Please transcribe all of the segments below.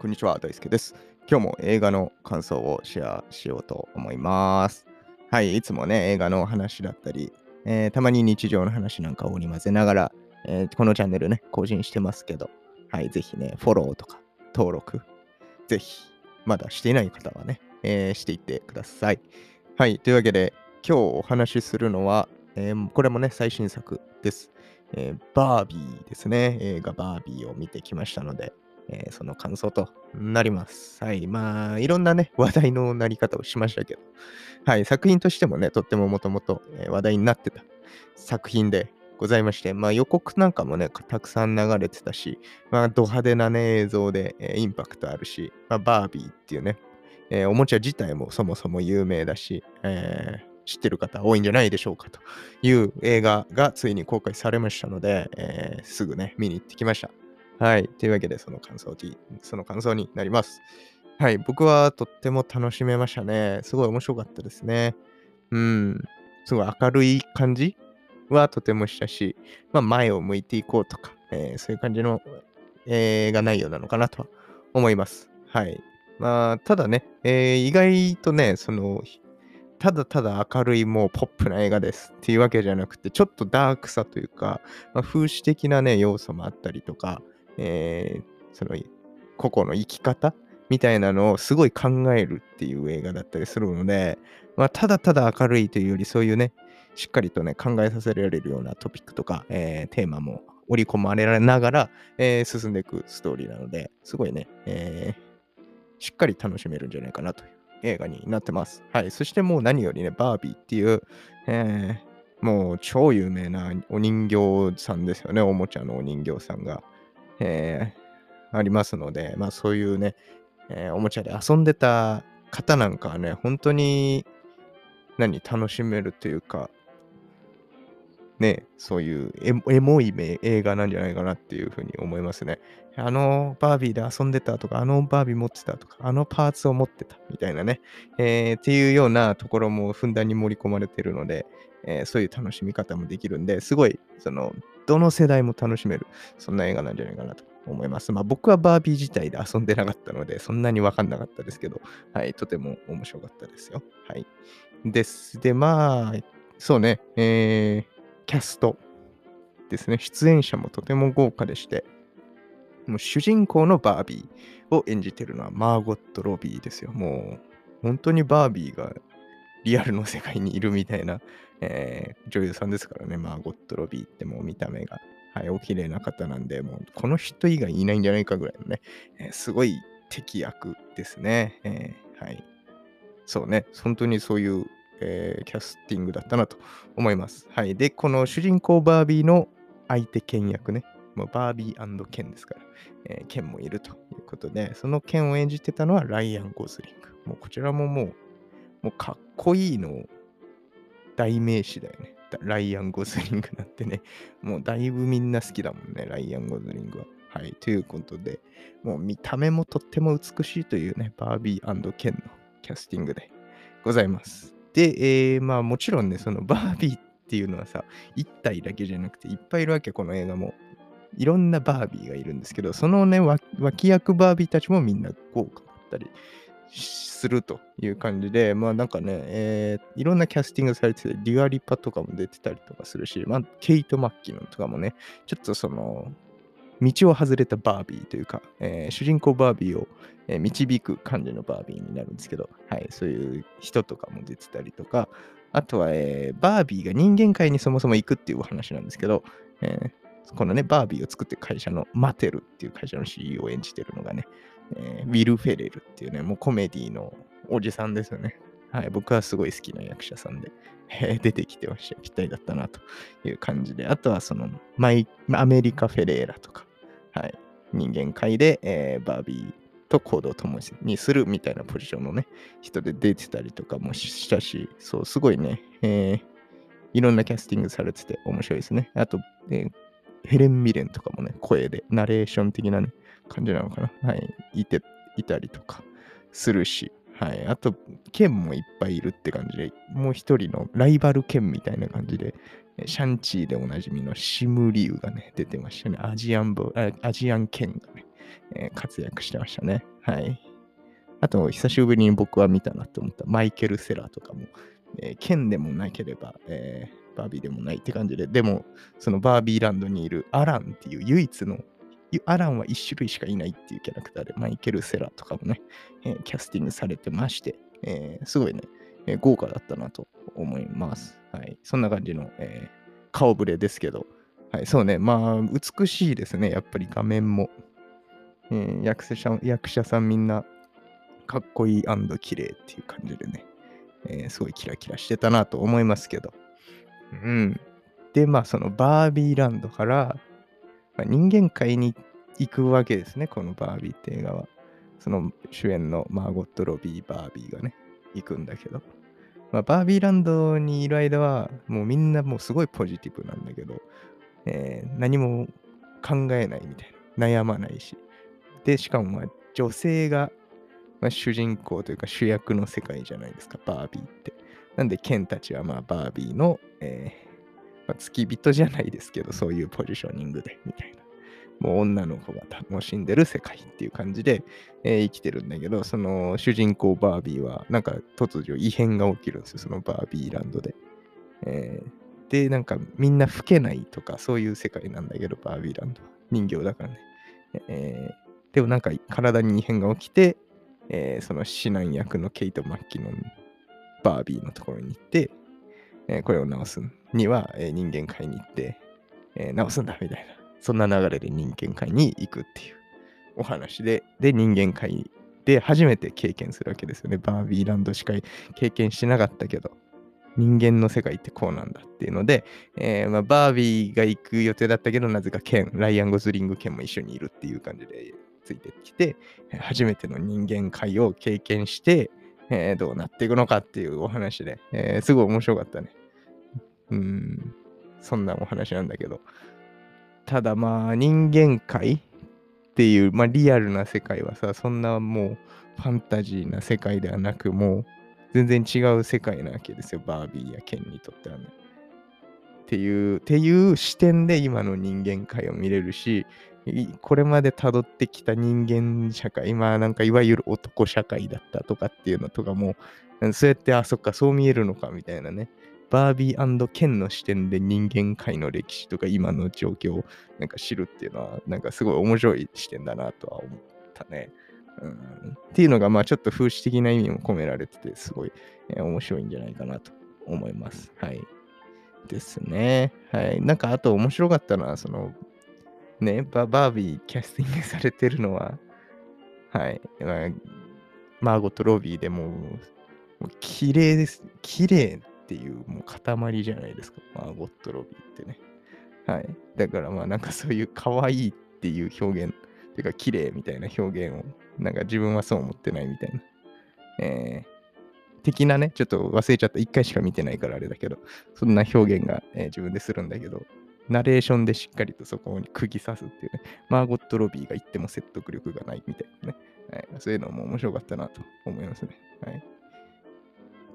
こんにちは、大輔です。今日も映画の感想をシェアしようと思います。はい、いつもね、映画の話だったり、えーたまに日常の話なんかを織り交ぜながら、えーこのチャンネルね、更新してますけど、はい、ぜひね、フォローとか登録、ぜひ、まだしていない方はね、えーしていってください。はい、というわけで、今日お話しするのは、えこれもね、最新作です。えバービーですね。映画バービーを見てきましたので、えーその感想となります。はい。まあ、いろんなね、話題のなり方をしましたけど、はい。作品としてもね、とってももともと話題になってた作品でございまして、まあ予告なんかもね、たくさん流れてたし、まあド派手なね、映像で、えーインパクトあるし、まあバービーっていうね、えーおもちゃ自体もそもそも有名だし、えー知ってる方多いんじゃないでしょうかという映画がついに公開されましたので、えーすぐね、見に行ってきました。はい。というわけで、その感想に、その感想になります。はい。僕はとっても楽しめましたね。すごい面白かったですね。うん。すごい明るい感じはとてもしたし、まあ、前を向いていこうとか、えーそういう感じの映画内容なのかなとは思います。はい。まあ、ただね、えー意外とね、その、ただただ明るいもうポップな映画ですっていうわけじゃなくて、ちょっとダークさというか、まあ、風刺的なね、要素もあったりとか、えーその個々の生き方みたいなのをすごい考えるっていう映画だったりするので、まあ、ただただ明るいというより、そういうね、しっかりとね、考えさせられるようなトピックとか、えーテーマも織り込まれながら、えー進んでいくストーリーなので、すごいね、えーしっかり楽しめるんじゃないかなという映画になってます。はい。そしてもう何よりね、バービーっていう、えーもう超有名なお人形さんですよね、おもちゃのお人形さんが、えーありますので、まあそういうね、えーおもちゃで遊んでた方なんかはね、本当に何、楽しめるというか、ね、そういうエモい映画なんじゃないかなっていうふうに思いますね。あのバービーで遊んでたとか、あのバービー持ってたとか、あのパーツを持ってたみたいなね、えーっていうようなところもふんだんに盛り込まれてるので、えーそういう楽しみ方もできるんで、すごい、その、どの世代も楽しめる、そんな映画なんじゃないかなと思います。まあ僕はバービー自体で遊んでなかったので、そんなにわかんなかったですけど、はい、とても面白かったですよ。はい。です。で、まあ、そうね、えーキャストですね。出演者もとても豪華でして、もう主人公のバービーを演じてるのはマーゴット・ロビーですよ。もう本当にバービーがリアルの世界にいるみたいな、えー女優さんですからね、マーゴット・ロビーってもう見た目が、はい、お綺麗な方なんで、もうこの人以外いないんじゃないかぐらいのね、えーすごい敵役ですね。えーはい。そうね、本当にそういう、えーキャスティングだったなと思います。はい。で、この主人公バービーの相手剣役ね、もうバービーケンですから、えーケンもいるということで、そのケンを演じてたのはライアン・ゴズリング。もうこちらももう、もうかっこいいの代名詞だよね。ライアン・ゴズリングなんてね、もうだいぶみんな好きだもんね、ライアン・ゴズリングは。はい。ということで、もう見た目もとっても美しいというね、バービーケンのキャスティングでございます。で、えーまあもちろんね、そのバービーっていうのはさ、一体だけじゃなくていっぱいいるわけ、この映画も。いろんなバービーがいるんですけど、そのね、脇役バービーたちもみんな豪華だったりするという感じで、まあなんかね、えーいろんなキャスティングされてて、デュアリパとかも出てたりとかするし、まあ、ケイト・マッキノンとかもね、ちょっとその、道を外れたバービーというか、えー主人公バービーを、えー導く感じのバービーになるんですけど、はい、そういう人とかも出てたりとか、あとは、えーバービーが人間界にそもそも行くっていうお話なんですけど、えーこのね、バービーを作って会社のマテルっていう会社の CEO を演じてるのがね、えーウィル・フェレルっていうね、もうコメディのおじさんですよね。はい、僕はすごい好きな役者さんで、えー出てきてました。ぴったりだったなという感じで、あとはそのマイ、アメリカ・フェレーラとか、はい、人間界で、えーバービーと行動を共にするみたいなポジションのね、人で出てたりとかもしたし、そう、すごいね、えーいろんなキャスティングされてて面白いですね。あと、えーヘレン・ミレンとかもね、声で、ナレーション的なね、感じなのかな？はい、いて、いたりとかするし、はい。あと、剣もいっぱいいるって感じで、もう一人のライバル剣みたいな感じで、えシャンチーでおなじみのシムリュウがね、出てましたね。アジアンボ、あアジアン剣がね、えー、活躍してましたね。はい。あと、久しぶりに僕は見たなと思ったマイケル・セラーとかも、えー、剣でもなければ、えー、バービーでもないって感じで、でも、そのバービーランドにいるアランっていう唯一の、アランは1種類しかいないっていうキャラクターで、マイケル・セラとかもね、えー、キャスティングされてまして、えー、すごいね、えー、豪華だったなと思います。はい。そんな感じの、え、顔ぶれですけど、はい、そうね、まあ、美しいですね、やっぱり画面も。え、役者役者さんみんなかっこいい綺麗っていう感じでね、え、すごいキラキラしてたなと思いますけど。うん。で、まあ、そのバービーランドから、人間界に行くわけですね、このバービーって映画は。その主演のマーゴット・ロビー・バービーがね、行くんだけど。まあ、バービーランドにいる間は、もうみんなもうすごいポジティブなんだけど、えー、何も考えないみたいな。悩まないし。で、しかもまあ女性が、まあ、主人公というか主役の世界じゃないですか、バービーって。なんで、ケンたちはまあバービーの、えーまあ、付き人じゃないですけど、そういうポジショニングで、みたいな。もう女の子が楽しんでる世界っていう感じで、えー、生きてるんだけど、その主人公バービーは、なんか突如異変が起きるんですよ、そのバービーランドで。えー、で、なんかみんな老けないとか、そういう世界なんだけど、バービーランドは。人形だからね。えー、でもなんか体に異変が起きて、えー、その指南役のケイト・マッキノン、バービーのところに行って、えー、これを直すには、えー、人間界に行って、えー、直すんだみたいな。そんな流れで人間界に行くっていうお話で、で、人間界で初めて経験するわけですよね。バービーランドしか経験してなかったけど、人間の世界ってこうなんだっていうので、えー、まあ、バービーが行く予定だったけど、なぜかケン、ライアン・ゴズリング・ケンも一緒にいるっていう感じでついてきて、初めての人間界を経験して、えー、どうなっていくのかっていうお話で、えー、すごい面白かったね。うん、そんなお話なんだけど、ただまあ人間界っていう、まあリアルな世界はさ、そんなもうファンタジーな世界ではなく、もう全然違う世界なわけですよ、バービーやケンにとってはね。っていう、っていう視点で今の人間界を見れるし、これまで辿ってきた人間社会、まあなんかいわゆる男社会だったとかっていうのとかも、そうやって、あ、そっか、そう見えるのかみたいなね。バービーケンの視点で人間界の歴史とか今の状況をなんか知るっていうのはなんかすごい面白い視点だなとは思ったね。うん、っていうのがまあちょっと風刺的な意味も込められててすごい、え、面白いんじゃないかなと思います。はい。ですね。はい。なんかあと面白かったのはそのね、バービーキャスティングされてるのははい。まあ、マーゴット・ロビーでももう綺麗です。綺麗っていうもう塊じゃないですか。マーゴット・ロビーってね。はい。だからまあなんかそういう可愛いっていう表現、てか綺麗みたいな表現を、なんか自分はそう思ってないみたいな。えー、的なね、ちょっと忘れちゃった。一回しか見てないからあれだけど、そんな表現が、えー、自分でするんだけど、ナレーションでしっかりとそこに釘刺すっていうね、マーゴット・ロビーが言っても説得力がないみたいなね、はい、そういうのも面白かったなと思いますね。はい。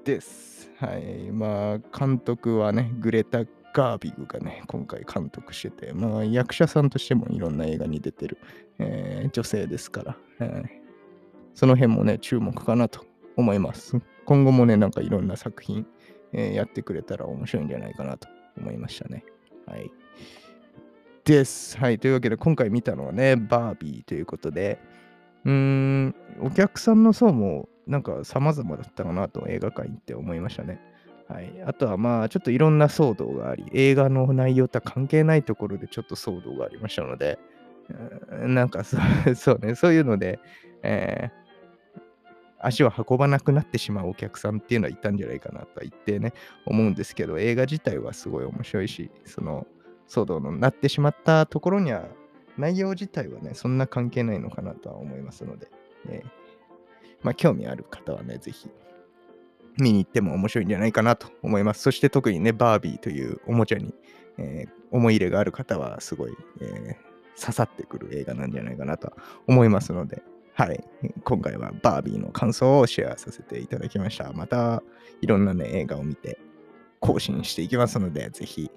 です。はい。まあ、監督はね、グレタ・ガービグがね、今回監督してて、まあ、役者さんとしてもいろんな映画に出てる、えー、女性ですから、えー、その辺もね、注目かなと思います。今後もね、なんかいろんな作品、えー、やってくれたら面白いんじゃないかなと思いましたね。はい。です。はい。というわけで、今回見たのはね、バービーということで、うーん、お客さんの層もなんか様々だったかなと映画館行って思いましたね。はい、あとはまあちょっといろんな騒動があり、映画の内容とは関係ないところでちょっと騒動がありましたので、なんかそ そうね、そういうので、えー、足を運ばなくなってしまうお客さんっていうのはいたんじゃないかなとは言ってね、思うんですけど、映画自体はすごい面白いし、その騒動になってしまったところには、内容自体はね、そんな関係ないのかなとは思いますので、えまあ、興味ある方はね、ぜひ見に行っても面白いんじゃないかなと思います。そして特にね、バービーというおもちゃに、えー、思い入れがある方はすごい、えー、刺さってくる映画なんじゃないかなと思いますので、はい。今回はバービーの感想をシェアさせていただきました。またいろんなね、映画を見て更新していきますので、ぜひ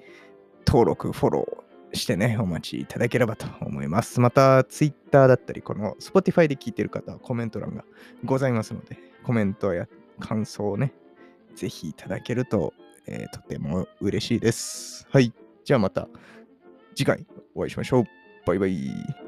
登録、フォロー、してね、お待ちいただければと思います。また、Twitter だったり、この Spotify で聞いてる方はコメント欄がございますので、コメントや感想をね、ぜひいただけると、えーとても嬉しいです。はい。じゃあまた次回お会いしましょう。バイバイ。